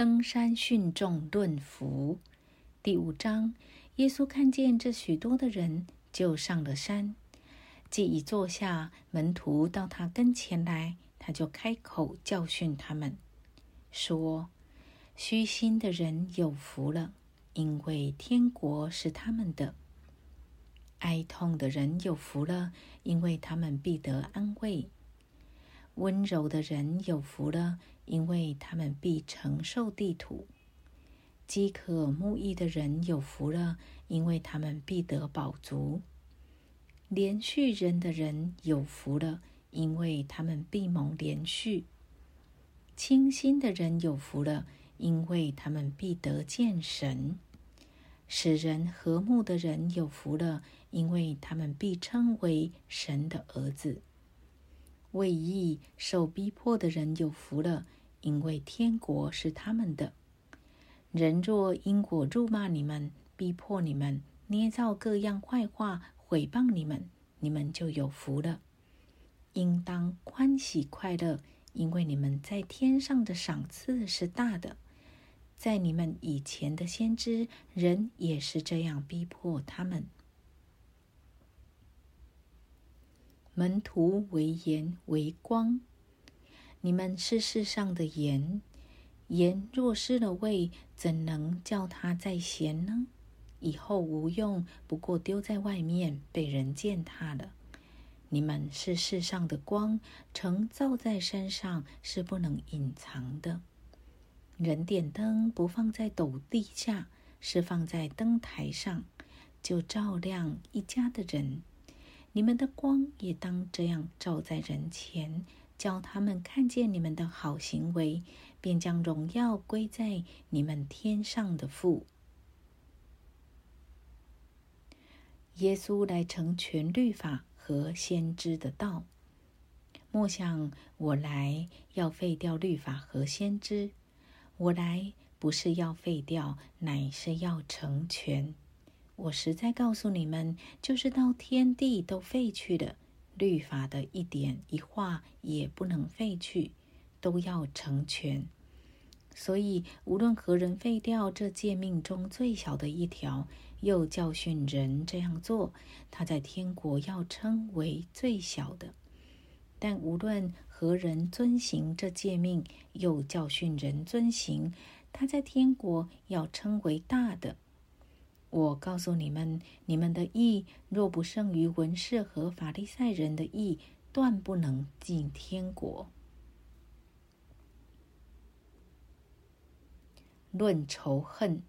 登山训众论福。第五章，耶稣看见这许多的人，就上了山。既已坐下，门徒到他跟前来，他就开口教训他们，说：“虚心的人有福了，因为天国是他们的；哀痛的人有福了，因为他们必得安慰；温柔的人有福了，因为他们必承受地土；饥渴慕义的人有福了，因为他们必得饱足。”连续人的人有福了，因为他们必蒙连续；清心的人有福了，因为他们必得见神；使人和睦的人有福了，因为他们必称为神的儿子；为义受逼迫的人有福了，因为天国是他们的。人若因果辱骂你们、逼迫你们、捏造各样坏话，毁谤你们，你们就有福了。应当欢喜快乐，因为你们在天上的赏赐是大的。在你们以前的先知，人也是这样逼迫他们。门徒为盐为光，你们是世上的盐。盐若失了味，怎能叫它再咸呢？以后无用，不过丢在外面，被人践踏了。你们是世上的光，城照在山上是不能隐藏的。人点灯不放在斗地下，是放在灯台上，就照亮一家的人。你们的光也当这样照在人前，叫他们看见你们的好行为，便将荣耀归在你们天上的父。耶稣来成全律法和先知的道。莫想我来要废掉律法和先知，我来不是要废掉，乃是要成全。我实在告诉你们，就是到天地都废去的律法的一点一画也不能废去，都要成全。所以，无论何人废掉这诫命中最小的一条，又教训人这样做，他在天国要称为最小的；但无论何人遵行这诫命，又教训人遵行，他在天国要称为大的。我告诉你们，你们的义若不胜于文士和法利赛人的义，断不能进天国。论仇恨。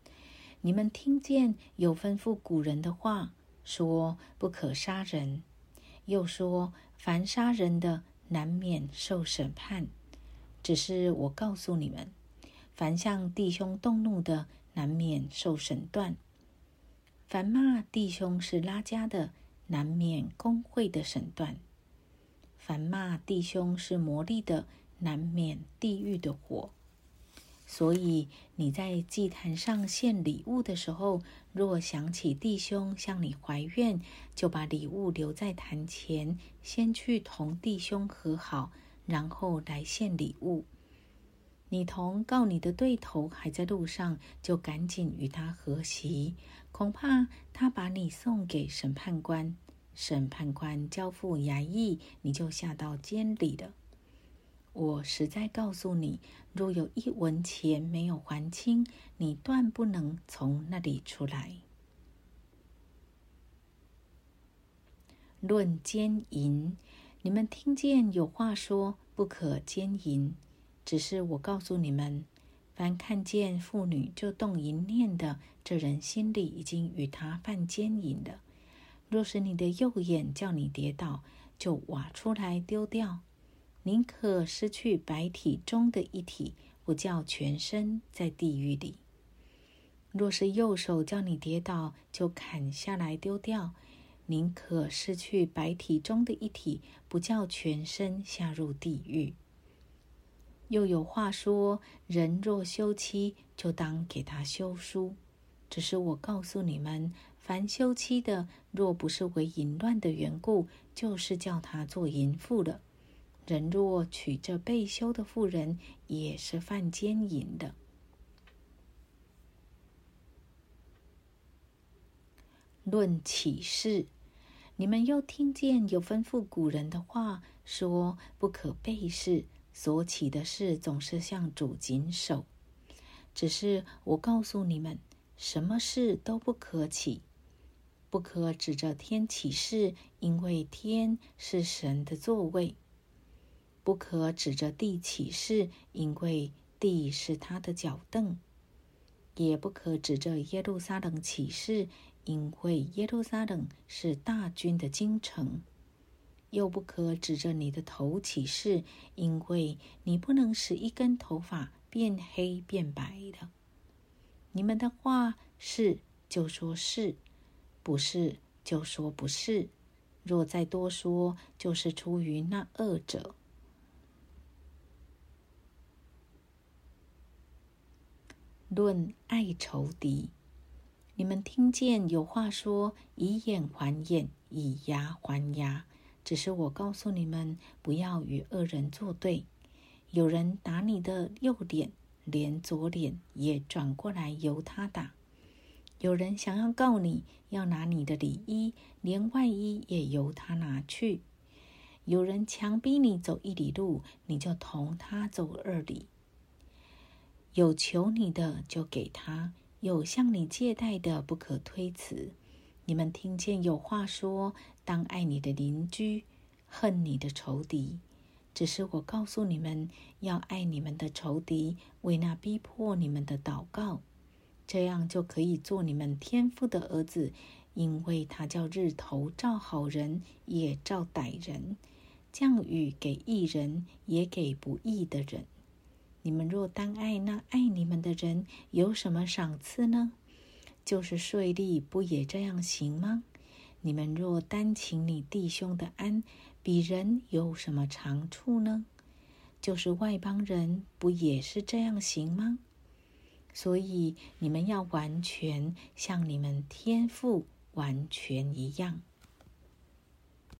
你们听见有吩咐古人的话，说不可杀人，又说凡杀人的难免受审判。只是我告诉你们，凡向弟兄动怒的，难免受审断；凡骂弟兄是拉家的，难免工会的审断；凡骂弟兄是魔力的，难免地狱的火。所以你在祭坛上献礼物的时候，若想起弟兄向你怀怨，就把礼物留在坛前，先去同弟兄和好，然后来献礼物。你同告你的对头还在路上，就赶紧与他和席，恐怕他把你送给审判官，审判官交付衙役，你就下到监里了。我实在告诉你，若有一文钱没有还清，你断不能从那里出来。论奸淫，你们听见有话说不可奸淫，只是我告诉你们，凡看见妇女就动淫念的，这人心里已经与他犯奸淫了。若是你的右眼叫你跌倒，就挖出来丢掉。宁可失去白体中的一体，不叫全身在地狱里。若是右手叫你跌倒，就砍下来丢掉。宁可失去白体中的一体，不叫全身下入地狱。又有话说：人若休妻，就当给他休书。只是我告诉你们，凡休妻的，若不是为淫乱的缘故，就是叫他做淫妇了。人若娶这被休的妇人，也是犯奸淫的。论起事，你们又听见有吩咐古人的话，说不可背事。所起的事总是向主谨守。只是我告诉你们，什么事都不可起，不可指着天起誓，因为天是神的座位；不可指着地起誓，因为地是他的脚凳；也不可指着耶路撒冷起誓。因为耶路撒冷是大军的京城，又不可指着你的头起誓，因为你不能使一根头发变黑变白的。你们的话是就说是，不是就说不是。若再多说，就是出于那恶者。论爱仇敌。你们听见有话说“以眼还眼，以牙还牙”，只是我告诉你们，不要与恶人作对。有人打你的右脸，连左脸也转过来由他打；有人想要告你，要拿你的里衣，连外衣也由他拿去；有人强逼你走一里路，你就同他走二里。有求你的，就给他。有向你借贷的，不可推辞。你们听见有话说：当爱你的邻居，恨你的仇敌。只是我告诉你们，要爱你们的仇敌，为那逼迫你们的祷告，这样就可以做你们天父的儿子，因为他叫日头照好人，也照歹人；降雨给义人，也给不义的人。你们若单爱那爱你们的人，有什么赏赐呢？就是税吏不也这样行吗？你们若单请你弟兄的安，比人有什么长处呢？就是外邦人不也是这样行吗？所以你们要完全像你们天赋完全一样。